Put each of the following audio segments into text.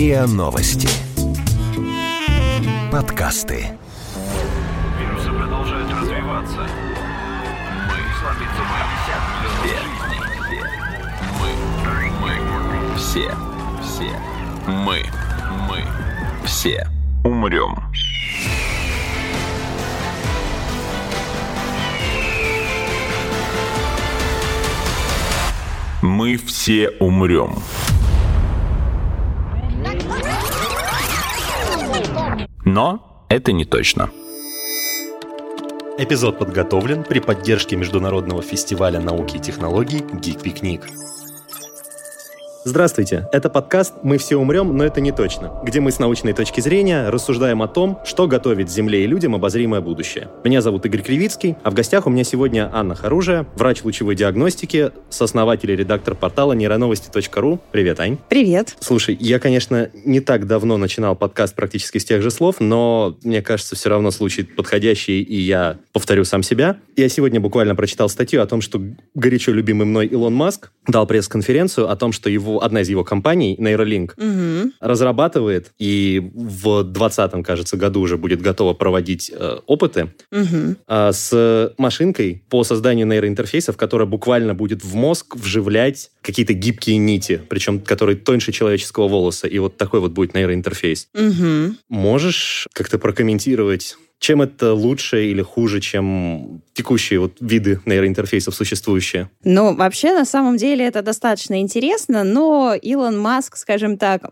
РИА Новости. Подкасты. Вирусы продолжают развиваться. Мы Мы, мы, все, все, мы, мы, все умрем. Мы все умрем. Но это не точно. Эпизод подготовлен при поддержке Международного фестиваля науки и технологий «Гик Пикник». Здравствуйте, это подкаст «Мы все умрем, но это не точно», где мы с научной точки зрения рассуждаем о том, что готовит Земле и людям обозримое будущее. Меня зовут Игорь Кривицкий, а в гостях у меня сегодня Анна Харужия, врач лучевой диагностики, сооснователь и редактор портала нейроновости.ру. Привет, Ань. Привет. Слушай, я, конечно, не так давно начинал подкаст практически с тех же слов, но мне кажется, все равно случай подходящий, и я повторю сам себя. Я сегодня буквально прочитал статью о том, что горячо любимый мной Илон Маск дал пресс-конференцию о том, что его его, одна из его компаний, Neuralink, угу. разрабатывает и в 2020, кажется, году уже будет готова проводить э, опыты угу. э, с машинкой по созданию нейроинтерфейсов, которая буквально будет в мозг вживлять какие-то гибкие нити, причем которые тоньше человеческого волоса. И вот такой вот будет нейроинтерфейс. Угу. Можешь как-то прокомментировать чем это лучше или хуже, чем текущие вот виды нейроинтерфейсов существующие? Ну, вообще, на самом деле, это достаточно интересно, но Илон Маск, скажем так,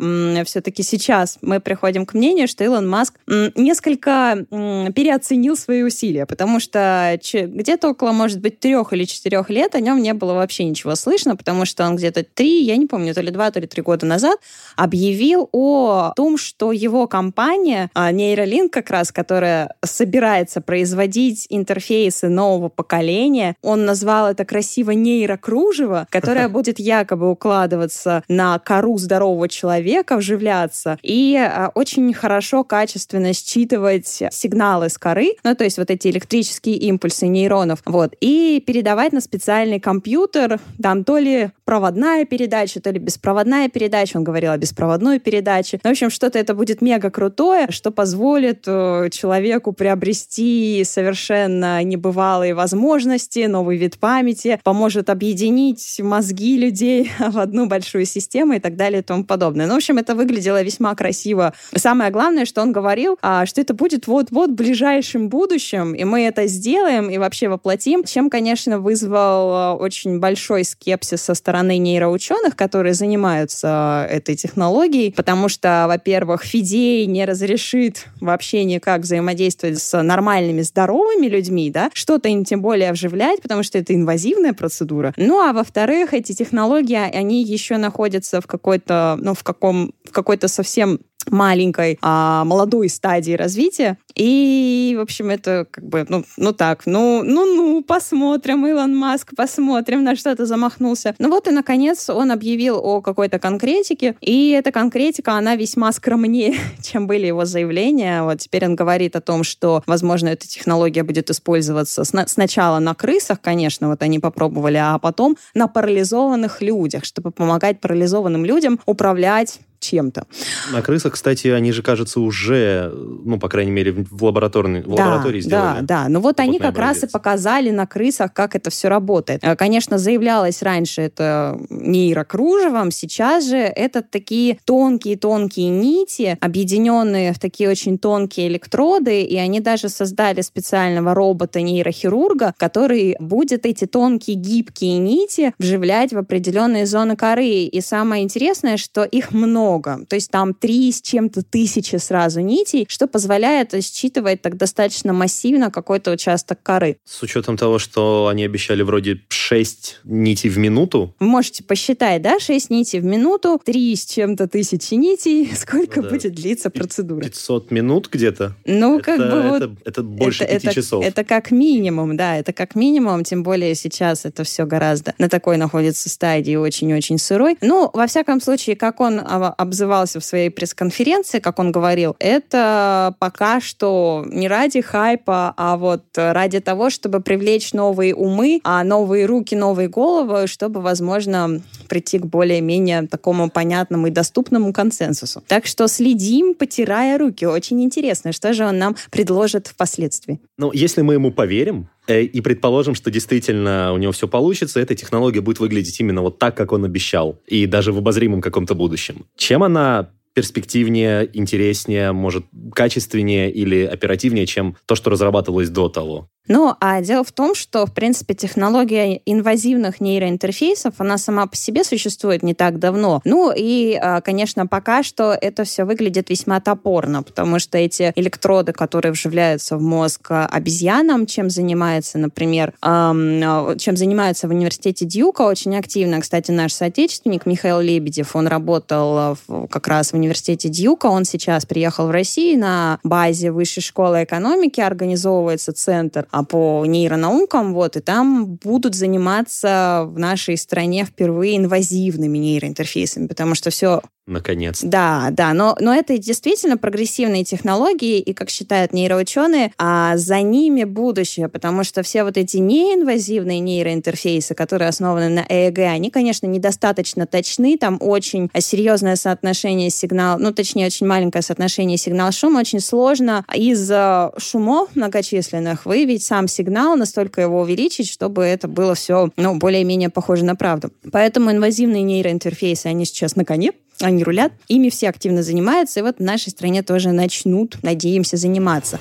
все-таки сейчас мы приходим к мнению, что Илон Маск несколько переоценил свои усилия, потому что где-то около, может быть, трех или четырех лет о нем не было вообще ничего слышно, потому что он где-то три, я не помню, то ли два, то ли три года назад объявил о том, что его компания, Нейролинк как раз, которая собирается производить интерфейсы нового поколения. Он назвал это красиво нейрокружево, которое будет якобы укладываться на кору здорового человека, вживляться, и а, очень хорошо, качественно считывать сигналы с коры, ну, то есть вот эти электрические импульсы нейронов, вот, и передавать на специальный компьютер, там то ли проводная передача, то ли беспроводная передача, он говорил о беспроводной передаче. В общем, что-то это будет мега крутое, что позволит э, человеку человеку приобрести совершенно небывалые возможности, новый вид памяти, поможет объединить мозги людей в одну большую систему и так далее и тому подобное. Ну, в общем, это выглядело весьма красиво. Самое главное, что он говорил, а, что это будет вот-вот в ближайшем будущем, и мы это сделаем и вообще воплотим, чем, конечно, вызвал а, очень большой скепсис со стороны нейроученых, которые занимаются этой технологией, потому что, во-первых, Фидей не разрешит вообще никак взаимодействовать взаимодействовать с нормальными, здоровыми людьми, да, что-то им тем более вживлять, потому что это инвазивная процедура. Ну, а во-вторых, эти технологии, они еще находятся в какой-то, ну, в каком, в какой-то совсем маленькой, а, молодой стадии развития. И, в общем, это как бы, ну, ну так, ну, ну, ну, посмотрим, Илон Маск, посмотрим, на что ты замахнулся. Ну вот и, наконец, он объявил о какой-то конкретике, и эта конкретика, она весьма скромнее, чем были его заявления. Вот теперь он говорит о том, что, возможно, эта технология будет использоваться сначала на крысах, конечно, вот они попробовали, а потом на парализованных людях, чтобы помогать парализованным людям управлять чем-то. На крысах, кстати, они же, кажется, уже, ну, по крайней мере, в, лабораторной, в да, лаборатории сделали. Да, да. Ну вот они как образец. раз и показали на крысах, как это все работает. Э, конечно, заявлялось раньше это нейрокружевом, сейчас же это такие тонкие-тонкие нити, объединенные в такие очень тонкие электроды, и они даже создали специального робота-нейрохирурга, который будет эти тонкие гибкие нити вживлять в определенные зоны коры. И самое интересное, что их много много. То есть там три с чем-то тысячи сразу нитей, что позволяет считывать так достаточно массивно какой-то участок коры. С учетом того, что они обещали вроде 6 нитей в минуту. Можете посчитать, да, 6 нитей в минуту, 3 с чем-то тысячи нитей. Сколько ну, да. будет длиться процедура? 500 минут где-то? Ну, это, как бы вот... Это, это больше это, 5 это, часов. Это как минимум, да, это как минимум, тем более сейчас это все гораздо на такой находится стадии очень-очень сырой. Ну, во всяком случае, как он обзывался в своей пресс-конференции, как он говорил, это пока что не ради хайпа, а вот ради того, чтобы привлечь новые умы, а новые руки, новые головы, чтобы, возможно, прийти к более-менее такому понятному и доступному консенсусу. Так что следим, потирая руки. Очень интересно, что же он нам предложит впоследствии. Ну, если мы ему поверим, и предположим, что действительно у него все получится, эта технология будет выглядеть именно вот так, как он обещал, и даже в обозримом каком-то будущем. Чем она перспективнее, интереснее, может, качественнее или оперативнее, чем то, что разрабатывалось до того? Ну, а дело в том, что, в принципе, технология инвазивных нейроинтерфейсов, она сама по себе существует не так давно. Ну, и, а, конечно, пока что это все выглядит весьма топорно, потому что эти электроды, которые вживляются в мозг обезьянам, чем занимается, например, чем занимается в университете Дьюка очень активно, кстати, наш соотечественник Михаил Лебедев, он работал как раз в университете Дьюка, он сейчас приехал в Россию на базе Высшей школы экономики, организовывается центр а, по нейронаукам, вот, и там будут заниматься в нашей стране впервые инвазивными нейроинтерфейсами, потому что все наконец. Да, да, но, но это действительно прогрессивные технологии, и, как считают нейроученые, а за ними будущее, потому что все вот эти неинвазивные нейроинтерфейсы, которые основаны на ЭЭГ, они, конечно, недостаточно точны, там очень серьезное соотношение сигнал, ну, точнее, очень маленькое соотношение сигнал-шум, очень сложно из шумов многочисленных выявить сам сигнал, настолько его увеличить, чтобы это было все, ну, более-менее похоже на правду. Поэтому инвазивные нейроинтерфейсы, они сейчас на коне, они рулят, ими все активно занимаются, и вот в нашей стране тоже начнут, надеемся, заниматься.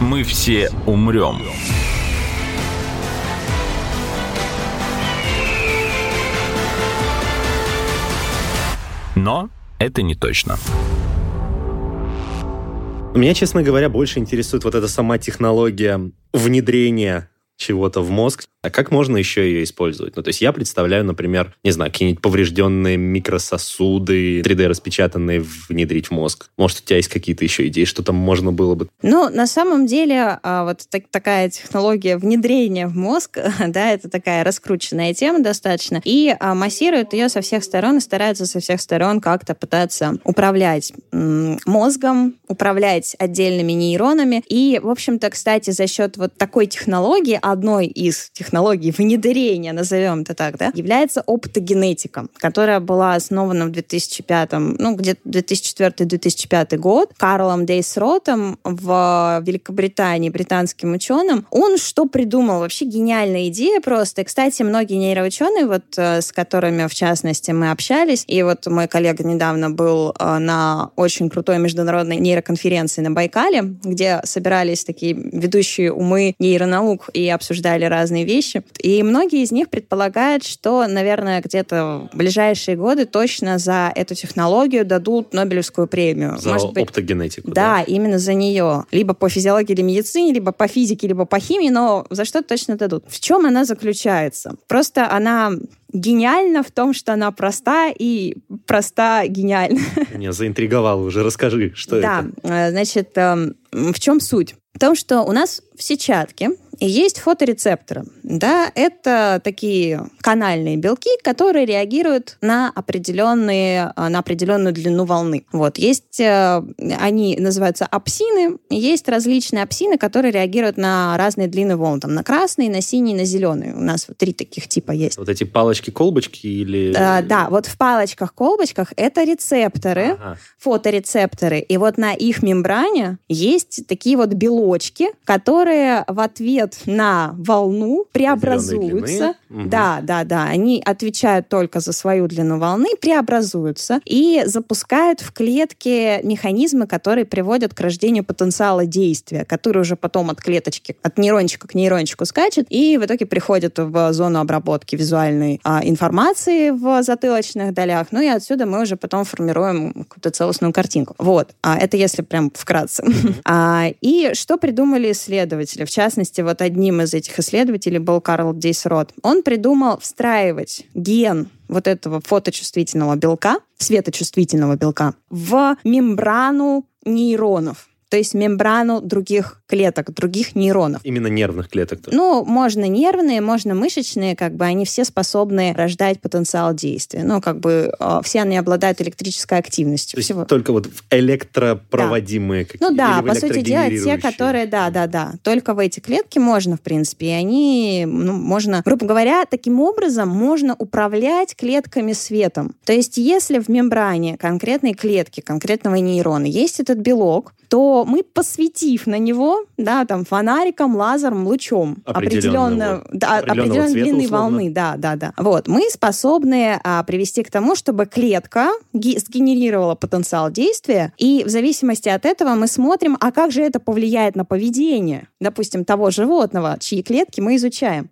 Мы все умрем. Но это не точно. Меня, честно говоря, больше интересует вот эта сама технология внедрения чего-то в мозг, а как можно еще ее использовать? Ну, то есть я представляю, например, не знаю, какие-нибудь поврежденные микрососуды, 3D-распечатанные внедрить в мозг. Может, у тебя есть какие-то еще идеи, что там можно было бы? Ну, на самом деле, а, вот так, такая технология внедрения в мозг, да, это такая раскрученная тема достаточно, и а, массируют ее со всех сторон и стараются со всех сторон как-то пытаться управлять мозгом, управлять отдельными нейронами. И, в общем-то, кстати, за счет вот такой технологии одной из технологий внедрения, назовем это так, да, является оптогенетика, которая была основана в 2005, ну, где-то 2004-2005 год Карлом Дейсротом в Великобритании, британским ученым. Он что придумал? Вообще гениальная идея просто. И, кстати, многие нейроученые, вот э, с которыми, в частности, мы общались, и вот мой коллега недавно был э, на очень крутой международной нейроконференции на Байкале, где собирались такие ведущие умы нейронаук и обсуждали разные вещи. И многие из них предполагают, что, наверное, где-то в ближайшие годы точно за эту технологию дадут Нобелевскую премию. За Может быть, оптогенетику. Да, да, именно за нее. Либо по физиологии или медицине, либо по физике, либо по химии, но за что точно дадут. В чем она заключается? Просто она гениальна в том, что она проста и проста гениальна. Меня заинтриговала уже. Расскажи, что да, это. Да, значит, эм, в чем суть? В том, что у нас в сетчатке есть фоторецепторы. Да, это такие канальные белки, которые реагируют на определенные, на определенную длину волны. Вот. Есть, э, они называются апсины, есть различные апсины, которые реагируют на разные длины волн. Там, на красный, на синий, на зеленый. У нас вот три таких типа есть. Вот эти палочки-колбочки или... Да, да, вот в палочках-колбочках это рецепторы, ага. фоторецепторы. И вот на их мембране есть такие вот белочки, которые в ответ на волну преобразуются. Да, да, да. Они отвечают только за свою длину волны, преобразуются и запускают в клетке механизмы, которые приводят к рождению потенциала действия, который уже потом от клеточки, от нейрончика к нейрончику скачет и в итоге приходит в зону обработки визуальной а, информации в затылочных долях. Ну и отсюда мы уже потом формируем какую-то целостную картинку. Вот. А это если прям вкратце. А, и что придумали исследователи? В частности, вот одним из этих исследователей был Карл Дейсрот. Он придумал встраивать ген вот этого фоточувствительного белка, светочувствительного белка, в мембрану нейронов. То есть мембрану других клеток, других нейронов. Именно нервных клеток. Тоже. Ну, можно нервные, можно мышечные, как бы они все способны рождать потенциал действия. Ну, как бы э, все они обладают электрической активностью. То есть всего. только вот электропроводимые да. Ну да, по сути дела, те, которые, да, да, да, только в эти клетки можно, в принципе, и они, ну, можно, грубо говоря, таким образом можно управлять клетками светом. То есть если в мембране конкретной клетки, конкретного нейрона есть этот белок, то мы, посветив на него, да, там, фонариком, лазером, лучом определенно, да, определенной длины волны, да, да, да. Вот, мы способны а, привести к тому, чтобы клетка сгенерировала потенциал действия, и в зависимости от этого мы смотрим, а как же это повлияет на поведение, допустим, того животного, чьи клетки мы изучаем.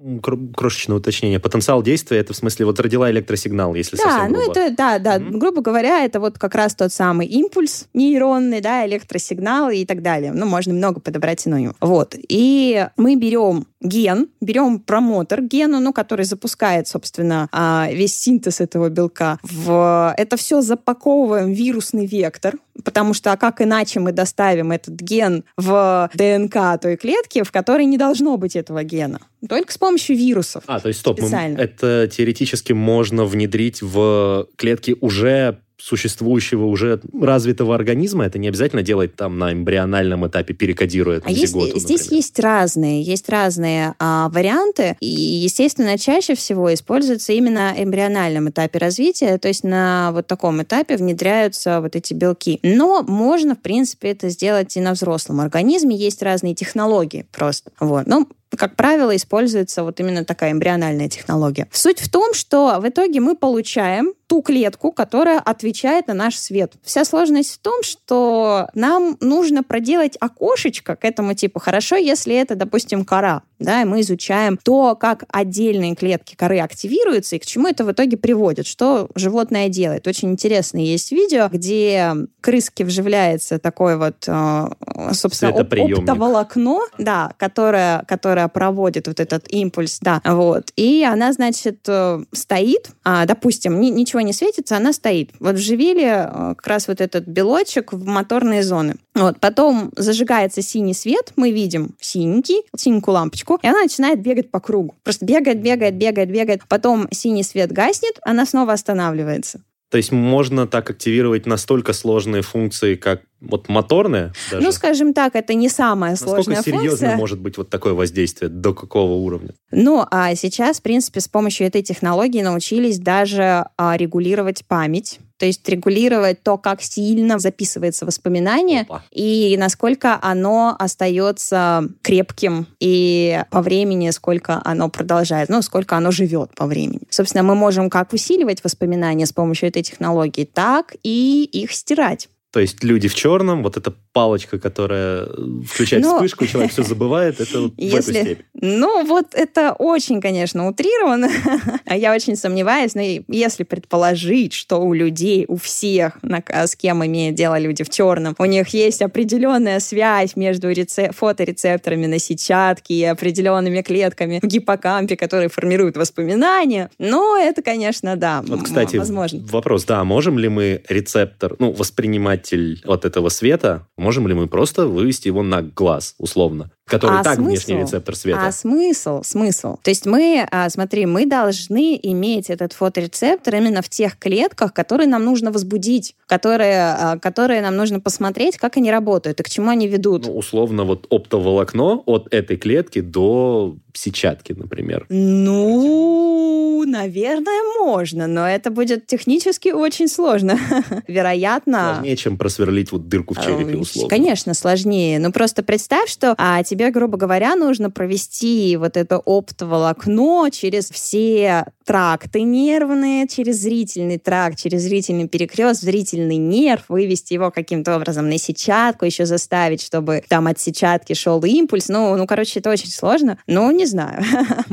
Крошечное уточнение. Потенциал действия, это в смысле вот родила электросигнал, если да, совсем грубо. ну это, да, да, mm-hmm. грубо говоря, это вот как раз тот самый импульс нейронный, да, электросигнал, сигналы и так далее. Ну, можно много подобрать синонимов. Вот. И мы берем ген, берем промотор гена, ну, который запускает, собственно, а, весь синтез этого белка. В... Это все запаковываем в вирусный вектор, потому что а как иначе мы доставим этот ген в ДНК той клетки, в которой не должно быть этого гена? Только с помощью вирусов. А, то есть стоп, мы, это теоретически можно внедрить в клетки уже существующего уже развитого организма, это не обязательно делать там на эмбриональном этапе, перекодируя а зиготу, есть, Здесь есть разные, есть разные а, варианты, и, естественно, чаще всего используется именно эмбриональном этапе развития, то есть на вот таком этапе внедряются вот эти белки. Но можно, в принципе, это сделать и на взрослом организме, есть разные технологии просто. Вот. Но как правило, используется вот именно такая эмбриональная технология. Суть в том, что в итоге мы получаем ту клетку, которая отвечает на наш свет. Вся сложность в том, что нам нужно проделать окошечко к этому типу. Хорошо, если это, допустим, кора, да, и мы изучаем то, как отдельные клетки коры активируются и к чему это в итоге приводит, что животное делает. Очень интересное есть видео, где крыске вживляется такое вот, э, собственно, оптоволокно, да, которое, которое проводит вот этот импульс, да, вот. И она, значит, э, стоит, а, допустим, ничего не светится, она стоит. Вот вживили э, как раз вот этот белочек в моторные зоны. Вот, потом зажигается синий свет, мы видим синенький, синенькую лампочку, и она начинает бегать по кругу. Просто бегает, бегает, бегает, бегает. Потом синий свет гаснет, она снова останавливается. То есть можно так активировать настолько сложные функции, как вот моторные? Даже? Ну, скажем так, это не самая Насколько сложная функция. Серьезно может быть вот такое воздействие? До какого уровня? Ну, а сейчас, в принципе, с помощью этой технологии научились даже а, регулировать память то есть регулировать то, как сильно записывается воспоминание Опа. и насколько оно остается крепким и по времени, сколько оно продолжает, ну, сколько оно живет по времени. Собственно, мы можем как усиливать воспоминания с помощью этой технологии, так и их стирать. То есть люди в черном, вот эта палочка, которая включает Но... Ну, вспышку, человек все забывает, это вот Если... в эту степень. Ну, вот это очень, конечно, утрировано. Я очень сомневаюсь, но если предположить, что у людей, у всех, с кем имеют дело люди в черном, у них есть определенная связь между рецеп... фоторецепторами на сетчатке и определенными клетками в гиппокампе, которые формируют воспоминания, ну, это, конечно, да, Вот, кстати, возможно. вопрос, да, можем ли мы рецептор, ну, воспринимать показатель вот этого света, можем ли мы просто вывести его на глаз, условно? Который а так смысл? внешний рецептор света. А смысл? Смысл. То есть мы, а, смотри, мы должны иметь этот фоторецептор именно в тех клетках, которые нам нужно возбудить, которые, а, которые нам нужно посмотреть, как они работают и к чему они ведут. Ну, условно, вот оптоволокно от этой клетки до сетчатки, например. Ну, наверное, можно, но это будет технически очень сложно. Вероятно... Сложнее, чем просверлить вот дырку в черепе, условно. Конечно, сложнее. Но просто представь, что а, тебе, грубо говоря, нужно провести вот это оптоволокно через все тракты нервные, через зрительный тракт, через зрительный перекрест, зрительный нерв, вывести его каким-то образом на сетчатку, еще заставить, чтобы там от сетчатки шел импульс. Ну, ну короче, это очень сложно. Ну, не знаю.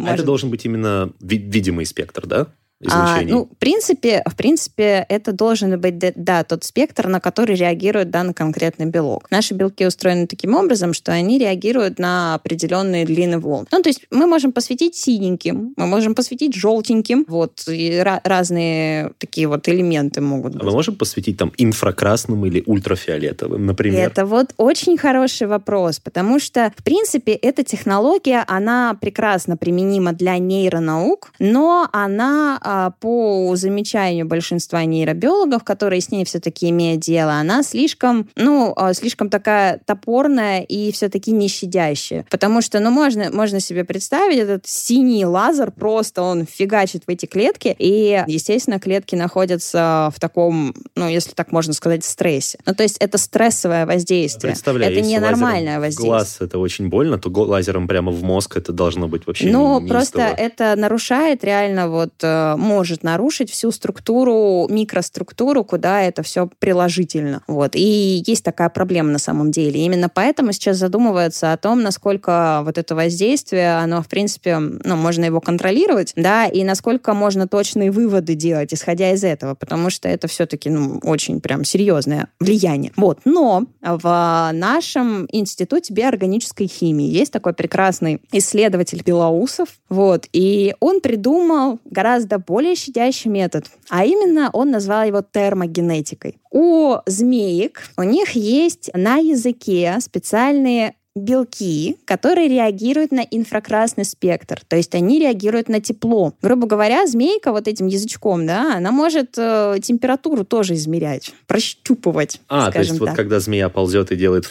А это должен быть именно видимый спектр, да? Излучений? А, ну, в принципе, в принципе, это должен быть, да, тот спектр, на который реагирует данный конкретный белок. Наши белки устроены таким образом, что они реагируют на определенные длины волн. Ну, то есть мы можем посветить синеньким, мы можем посветить желтеньким, вот, и разные такие вот элементы могут быть. А мы можем посветить там инфракрасным или ультрафиолетовым, например? Это вот очень хороший вопрос, потому что, в принципе, эта технология, она прекрасно применима для нейронаук, но она а, по замечанию большинства нейробиологов, которые с ней все-таки имеют дело, она слишком, ну, а, слишком такая топорная и все-таки не щадящая. Потому что, ну, можно, можно себе представить, этот синий лазер просто, он фигачит в эти клетки, и, естественно, клетки находятся в таком, ну, если так можно сказать, стрессе. Ну, то есть это стрессовое воздействие. Представляю, это ненормальное воздействие. глаз это очень больно, то лазером прямо в мозг это должно быть вообще Ну, просто это нарушает реально вот, э, может нарушить всю структуру, микроструктуру, куда это все приложительно. Вот. И есть такая проблема на самом деле. Именно поэтому сейчас задумываются о том, насколько вот это воздействие, оно, в принципе, ну, можно его контролировать, да, и насколько можно точные выводы делать, исходя из этого, потому что это все-таки, ну, очень прям серьезное влияние. Вот. Но в нашем институте биоорганической химии есть такой прекрасный исследователь Белоусов, вот, и он придумал гораздо более щадящий метод, а именно он назвал его термогенетикой. У змеек у них есть на языке специальные белки, которые реагируют на инфракрасный спектр, то есть они реагируют на тепло. Грубо говоря, змейка вот этим язычком, да, она может э, температуру тоже измерять, прощупывать. А, то есть так. вот когда змея ползет и делает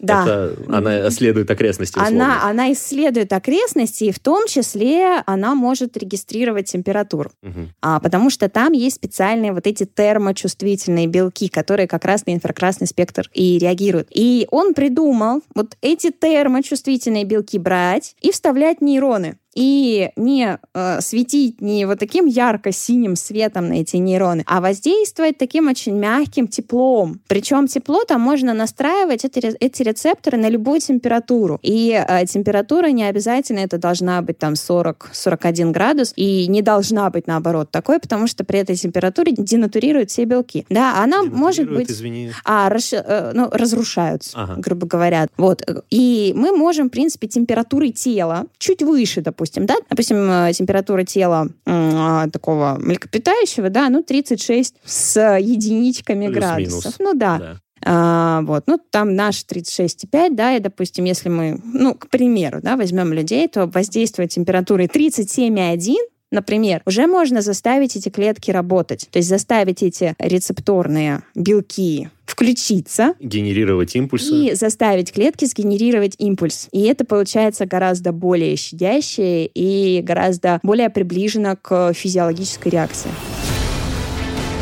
да. это она исследует окрестности условно. Она, она исследует окрестности, и в том числе она может регистрировать температуру. Угу. А, потому что там есть специальные вот эти термочувствительные белки, которые как раз на инфракрасный спектр и реагируют. И он придумал вот эти термочувствительные белки брать и вставлять нейроны и не э, светить не вот таким ярко-синим светом на эти нейроны, а воздействовать таким очень мягким теплом. Причем тепло там можно настраивать эти, эти рецепторы на любую температуру. И э, температура не обязательно это должна быть там 40-41 градус, и не должна быть наоборот такой, потому что при этой температуре денатурируют все белки. Да, она может быть... Извини. А, расш... э, ну, разрушаются, ага. грубо говоря. Вот. И мы можем, в принципе, температурой тела чуть выше, допустим, допустим, да, допустим, э, температура тела э, такого млекопитающего, да, ну, 36 с единичками Плюс градусов. Минус. Ну, да. да. А, вот, ну, там наш 36,5, да, и, допустим, если мы, ну, к примеру, да, возьмем людей, то воздействие температуры 37,1 например, уже можно заставить эти клетки работать. То есть заставить эти рецепторные белки включиться. Генерировать импульсы. И заставить клетки сгенерировать импульс. И это получается гораздо более щадящее и гораздо более приближено к физиологической реакции.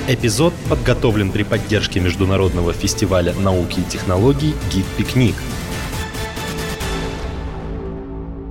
Эпизод подготовлен при поддержке Международного фестиваля науки и технологий «Гид-пикник».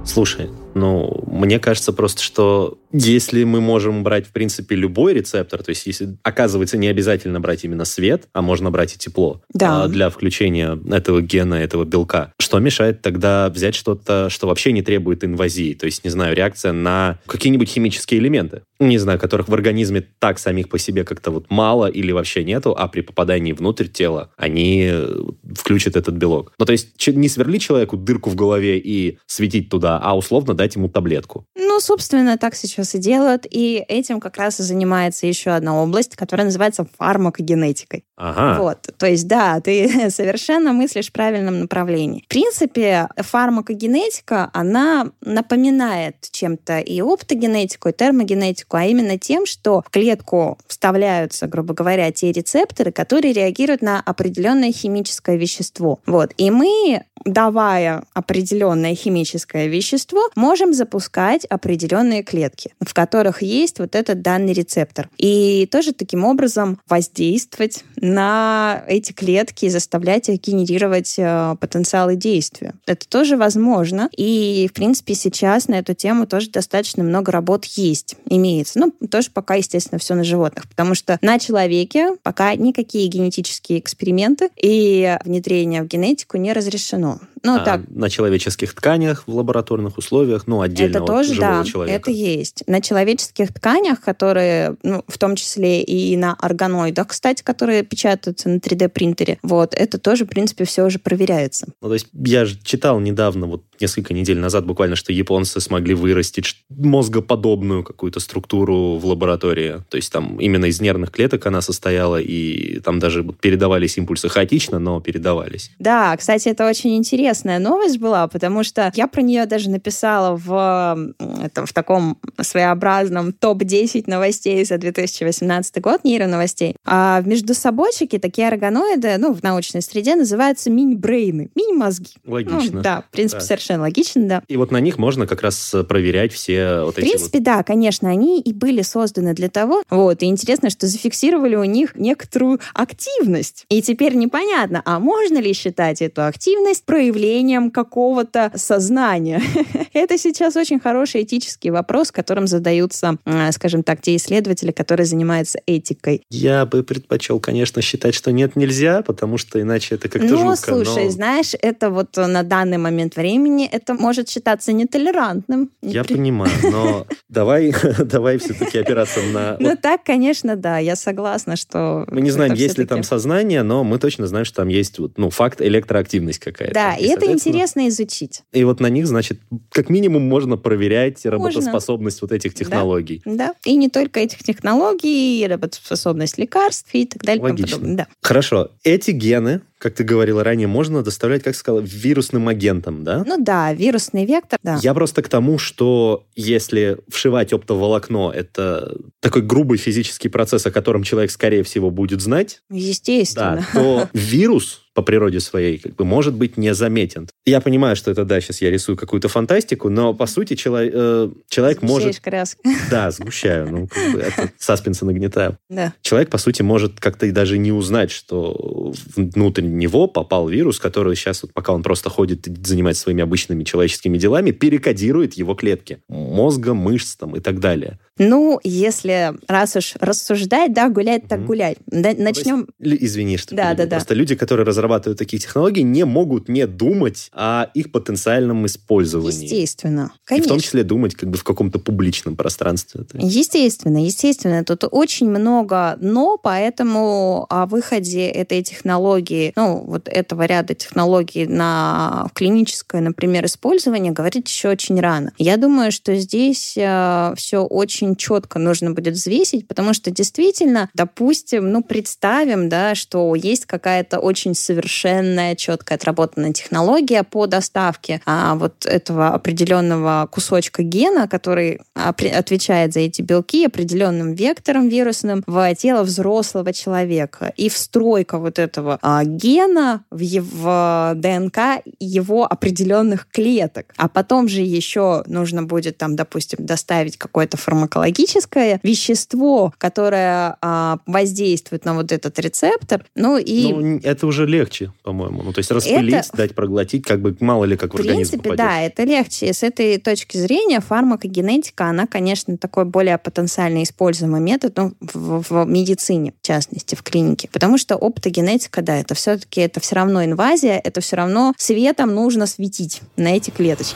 Слушай, ну, мне кажется просто, что если мы можем брать, в принципе, любой рецептор, то есть если оказывается не обязательно брать именно свет, а можно брать и тепло да. а, для включения этого гена, этого белка, что мешает тогда взять что-то, что вообще не требует инвазии? То есть, не знаю, реакция на какие-нибудь химические элементы, не знаю, которых в организме так самих по себе как-то вот мало или вообще нету, а при попадании внутрь тела они э, включат этот белок. Ну, то есть не сверли человеку дырку в голове и светить туда, а условно дать ему таблетку. Ну, собственно, так сейчас и делают. И этим как раз и занимается еще одна область, которая называется фармакогенетикой. Ага. Вот. То есть, да, ты совершенно мыслишь в правильном направлении. В принципе, фармакогенетика, она напоминает чем-то и оптогенетику, и термогенетику, а именно тем, что в клетку вставляются, грубо говоря, те рецепторы, которые реагируют на определенное химическое вещество. Вот. И мы, давая определенное химическое вещество, можем запускать определенные клетки, в которых есть вот этот данный рецептор. И тоже таким образом воздействовать на эти клетки и заставлять их генерировать э, потенциалы действия. Это тоже возможно. И, в принципе, сейчас на эту тему тоже достаточно много работ есть, имеется. Ну, тоже пока, естественно, все на животных, потому что на человеке пока никакие генетические эксперименты и внедрение в генетику не разрешено. Ну, а так. На человеческих тканях в лабораторных условиях, ну, отдельно Это тоже, животных здорового да, человека. это есть. На человеческих тканях, которые, ну, в том числе и на органоидах, кстати, которые печатаются на 3D-принтере, вот, это тоже, в принципе, все уже проверяется. Ну, то есть я же читал недавно, вот несколько недель назад буквально, что японцы смогли вырастить мозгоподобную какую-то структуру в лаборатории. То есть там именно из нервных клеток она состояла, и там даже передавались импульсы хаотично, но передавались. Да, кстати, это очень интересная новость была, потому что я про нее даже написала в, это, в таком своеобразном топ-10 новостей за 2018 год, нейроновостей. А в междусобойчике такие органоиды, ну, в научной среде называются мини-брейны, мини-мозги. Логично. Ну, да, в принципе, Да. совершенно логично, да. И вот на них можно как раз проверять все вот В эти принципе, да, конечно, они и были созданы для того. Вот, и интересно, что зафиксировали у них некоторую активность. И теперь непонятно, а можно ли считать эту активность проявлением какого-то сознания? Это сейчас очень хороший этический вопрос, которым задаются, э, скажем так, те исследователи, которые занимаются этикой. вот. Я бы предпочел, конечно, считать, что нет, нельзя, потому что иначе это как-то Ну, жутко. слушай, но знаешь, это вот на данный момент времени это может считаться нетолерантным. Я понимаю, но давай, давай все-таки опираться на... Ну, так, конечно, да, я согласна, что... Мы не знаем, есть ли там сознание, но мы точно знаем, что там есть вот, ну, факт электроактивность какая-то. Да, и это интересно изучить. И вот на них, значит, как минимум можно проверять работоспособность вот этих технологий. Да, и не только этих технологий, и работоспособность лекарств и так далее. Логично. Да. Хорошо. Эти гены, как ты говорила ранее, можно доставлять, как сказала, вирусным агентом, да? Ну да, вирусный вектор, да. Я просто к тому, что если вшивать оптоволокно, это такой грубый физический процесс, о котором человек, скорее всего, будет знать, Естественно. да, то вирус по природе своей как бы может быть незаметен. Я понимаю, что это, да, сейчас я рисую какую-то фантастику, но, по сути, чело- э, человек может... Сгущаешь краски. Да, сгущаю, ну, как бы это саспенса нагнетаю. Да. Человек, по сути, может как-то и даже не узнать, что внутрь него попал вирус, который сейчас, вот, пока он просто ходит и занимается своими обычными человеческими делами, перекодирует его клетки мозга, мышц там, и так далее. Ну, если раз уж рассуждать, да, гулять так Мгм. гулять. Да, начнем... Извини, что Да, да, да. Просто люди, которые разрабатывают такие технологии, не могут не думать о их потенциальном использовании. Естественно. И в Конечно. том числе думать как бы в каком-то публичном пространстве. Естественно, естественно. Тут очень много «но», поэтому о выходе этой технологии, ну, вот этого ряда технологий на клиническое, например, использование говорить еще очень рано. Я думаю, что здесь все очень четко нужно будет взвесить, потому что действительно, допустим, ну, представим, да, что есть какая-то очень совершенная, четко отработанная технология по доставке а, вот этого определенного кусочка гена, который отвечает за эти белки определенным вектором вирусным в тело взрослого человека. И встройка вот этого а, гена в, в ДНК его определенных клеток. А потом же еще нужно будет там, допустим, доставить какое-то фармакологическое вещество, которое а, воздействует на вот этот рецептор. Ну и Ну, это уже легче, по-моему. Ну, то есть распылить, Это- дать проглотить, как бы мало ли как в, В организм принципе, попадет. да, это легче. И с этой точки зрения фармакогенетика, она, конечно, такой более потенциально используемый метод ну, в, в медицине, в частности, в клинике. Потому что оптогенетика, да, это все-таки это все равно инвазия, это все равно светом нужно светить на эти клеточки.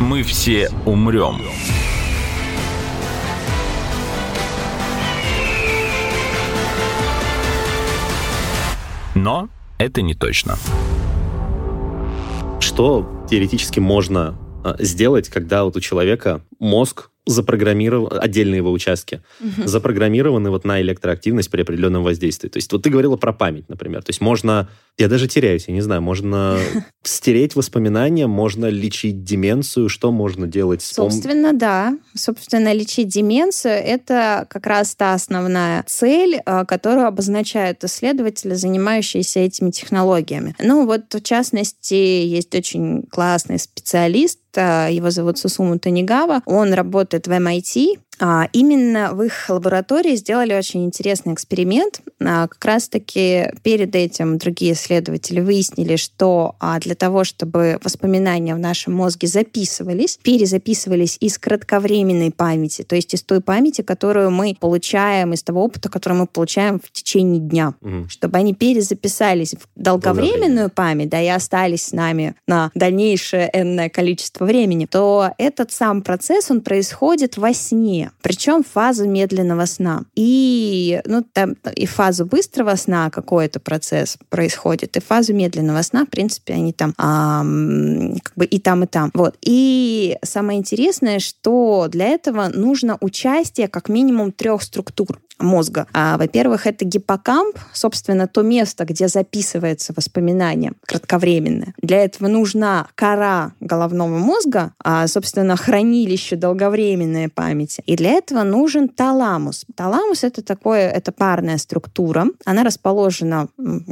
Мы все умрем. Но это не точно. Что теоретически можно а, сделать, когда вот у человека мозг запрограммирован, отдельные его участки, запрограммированы вот на электроактивность при определенном воздействии. То есть вот ты говорила про память, например. То есть можно, я даже теряюсь, я не знаю, можно стереть воспоминания, можно лечить деменцию, что можно делать с пом- Собственно, да. Собственно, лечить деменцию – это как раз та основная цель, а, которую обозначают исследователи, занимающиеся этими технологиями. Ну вот, в частности, есть очень классный специалист, его зовут Сусуму Танигава. Он работает в MIT, А, именно в их лаборатории сделали очень интересный эксперимент. А, как раз-таки перед этим другие исследователи выяснили, что а, для того, чтобы воспоминания в нашем мозге записывались, перезаписывались из кратковременной памяти, то есть из той памяти, которую мы получаем, из того опыта, который мы получаем в течение дня, угу. чтобы они перезаписались в долговременную память, да, и остались с нами на дальнейшее энное количество времени, то этот сам процесс, он происходит во сне, причем фазу медленного сна. И, ну, там и фазу быстрого сна какой-то процесс происходит, и фазу медленного сна, в принципе, они там а, как бы и там, и там. Вот. И самое интересное, что для этого нужно участие как минимум трех структур мозга. А, во-первых, это гиппокамп, собственно, то место, где записывается воспоминание кратковременное. Для этого нужна кора головного мозга, а, собственно, хранилище долговременной памяти. И для этого нужен таламус. Таламус — это такое, это парная структура. Она расположена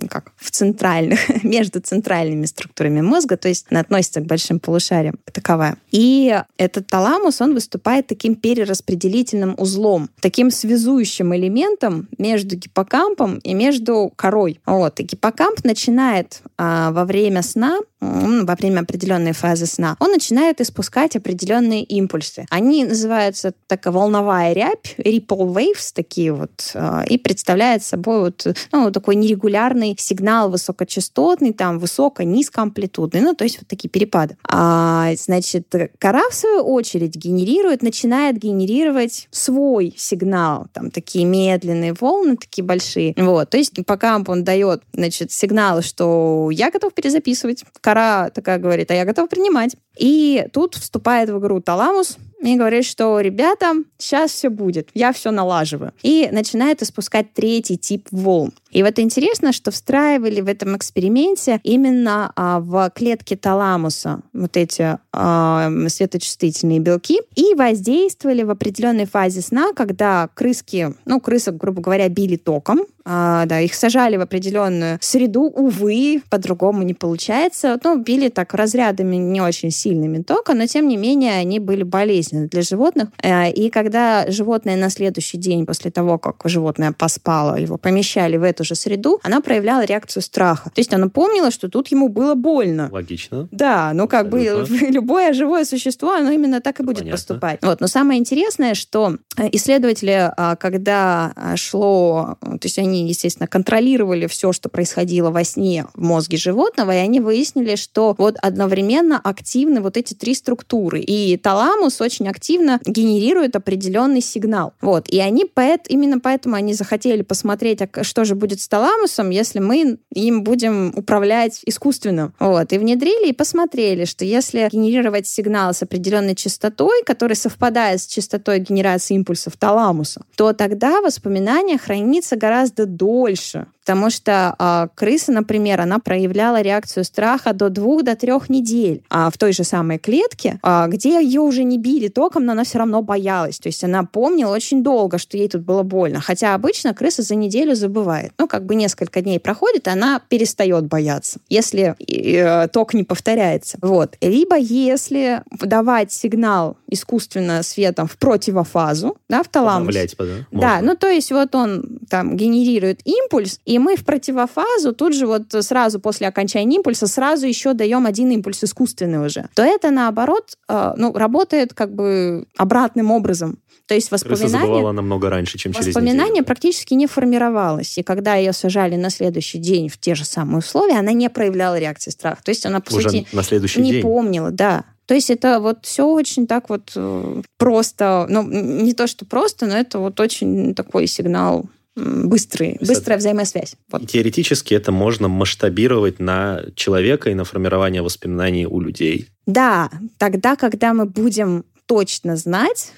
как в центральных, между центральными структурами мозга, то есть она относится к большим полушариям, таковая. И этот таламус, он выступает таким перераспределительным узлом, таким связующим элементом между гиппокампом и между корой. Вот. И гиппокамп начинает а, во время сна, во время определенной фазы сна, он начинает испускать определенные импульсы. Они называются такая волновая рябь, ripple waves такие вот, а, и представляет собой вот, ну, такой нерегулярный сигнал высокочастотный, там, высоко-низкоамплитудный, ну, то есть вот такие перепады. А, значит, кора, в свою очередь, генерирует, начинает генерировать свой сигнал, там, такие медленные волны, такие большие. Вот. То есть гиппокамп, он дает, значит, сигналы, что я готов перезаписывать. Кора такая говорит, а я готов принимать. И тут вступает в игру таламус, и говорит, что ребята, сейчас все будет, я все налаживаю. И начинает испускать третий тип волн. И вот интересно, что встраивали в этом эксперименте именно а, в клетки таламуса вот эти а, светочувствительные белки и воздействовали в определенной фазе сна, когда крыски, ну, крысок, грубо говоря, били током, а, да, их сажали в определенную среду, увы, по-другому не получается. Ну, били так разрядами не очень сильными тока, но тем не менее они были болезненны для животных. Э, и когда животное на следующий день после того, как животное поспало, его помещали в эту же среду, она проявляла реакцию страха. То есть она помнила, что тут ему было больно. Логично. Да, ну как Абсолютно. бы любое живое существо, оно именно так и будет Понятно. поступать. Вот. Но самое интересное, что э, исследователи, а, когда а, шло, то есть они естественно, контролировали все, что происходило во сне в мозге животного, и они выяснили, что вот одновременно активны вот эти три структуры. И таламус очень активно генерирует определенный сигнал. Вот. И они поэт, именно поэтому они захотели посмотреть, а что же будет с таламусом, если мы им будем управлять искусственно. Вот. И внедрили и посмотрели, что если генерировать сигнал с определенной частотой, который совпадает с частотой генерации импульсов таламуса, то тогда воспоминание хранится гораздо дольше. Потому что э, крыса, например, она проявляла реакцию страха до двух, до трех недель а в той же самой клетке, э, где ее уже не били током, но она все равно боялась. То есть она помнила очень долго, что ей тут было больно. Хотя обычно крыса за неделю забывает. Ну, как бы несколько дней проходит, она перестает бояться, если э, ток не повторяется. Вот. Либо если давать сигнал искусственно светом в противофазу, да, в таламус. Подавлять, да? Да, ну то есть вот он там генерирует импульс, и мы в противофазу тут же вот сразу после окончания импульса сразу еще даем один импульс искусственный уже, то это наоборот э, ну, работает как бы обратным образом. То есть воспоминание... намного раньше, чем через Воспоминание практически не формировалось. И когда ее сажали на следующий день в те же самые условия, она не проявляла реакции страха. То есть она, по Уже сути, на следующий не день. помнила, да. То есть это вот все очень так вот э, просто, ну, не то, что просто, но это вот очень такой сигнал быстрый, быстрая взаимосвязь. Вот. Теоретически это можно масштабировать на человека и на формирование воспоминаний у людей. Да, тогда, когда мы будем точно знать,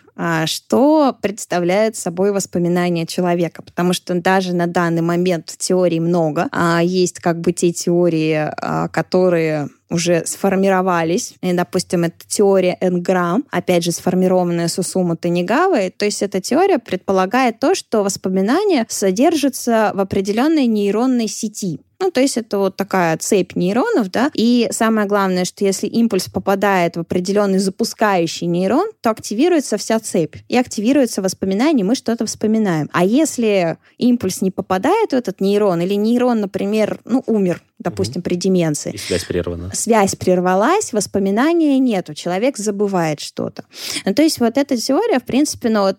что представляет собой воспоминания человека, потому что даже на данный момент теорий много. А, есть как бы те теории, а, которые уже сформировались. И, допустим, это теория Энграм, опять же, сформированная Сусума Танигавой. То есть эта теория предполагает то, что воспоминания содержатся в определенной нейронной сети. Ну, то есть это вот такая цепь нейронов, да, и самое главное, что если импульс попадает в определенный запускающий нейрон, то активируется вся цепь, и активируется воспоминание, мы что-то вспоминаем. А если импульс не попадает в этот нейрон, или нейрон, например, ну, умер, допустим, угу. при деменции. И связь прервана. Связь прервалась, воспоминания нету, человек забывает что-то. Ну, то есть вот эта теория, в принципе, ну, вот,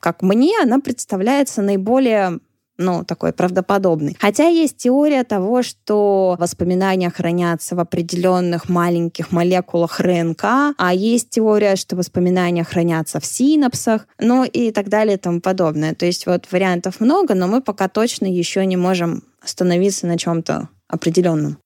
как мне, она представляется наиболее ну, такой правдоподобный. Хотя есть теория того, что воспоминания хранятся в определенных маленьких молекулах РНК, а есть теория, что воспоминания хранятся в синапсах, ну и так далее и тому подобное. То есть вот вариантов много, но мы пока точно еще не можем остановиться на чем-то определенном.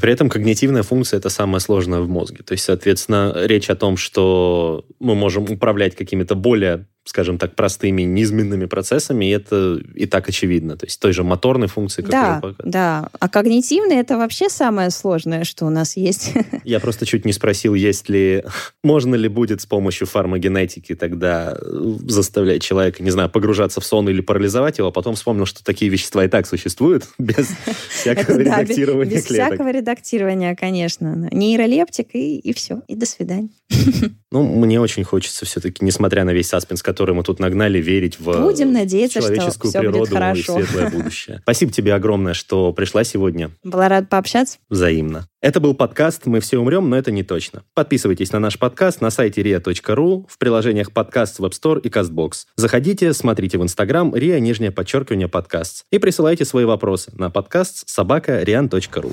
При этом когнитивная функция – это самое сложное в мозге. То есть, соответственно, речь о том, что мы можем управлять какими-то более скажем так, простыми низменными процессами, и это и так очевидно. То есть той же моторной функции, да, Да, а когнитивные это вообще самое сложное, что у нас есть. Я просто чуть не спросил, есть ли, можно ли будет с помощью фармагенетики тогда заставлять человека, не знаю, погружаться в сон или парализовать его, а потом вспомнил, что такие вещества и так существуют, без всякого редактирования Без всякого редактирования, конечно. Нейролептик и, и все. И до свидания. Ну, мне очень хочется все-таки, несмотря на весь саспенс, который мы тут нагнали, верить в Будем надеяться, человеческую что природу будет хорошо. и светлое будущее. Спасибо тебе огромное, что пришла сегодня. Была рада пообщаться. Взаимно. Это был подкаст «Мы все умрем, но это не точно». Подписывайтесь на наш подкаст на сайте ria.ru, в приложениях подкаст в App Store и CastBox. Заходите, смотрите в Инстаграм ria, нижнее подчеркивание, подкаст. И присылайте свои вопросы на подкаст собака rian.ru.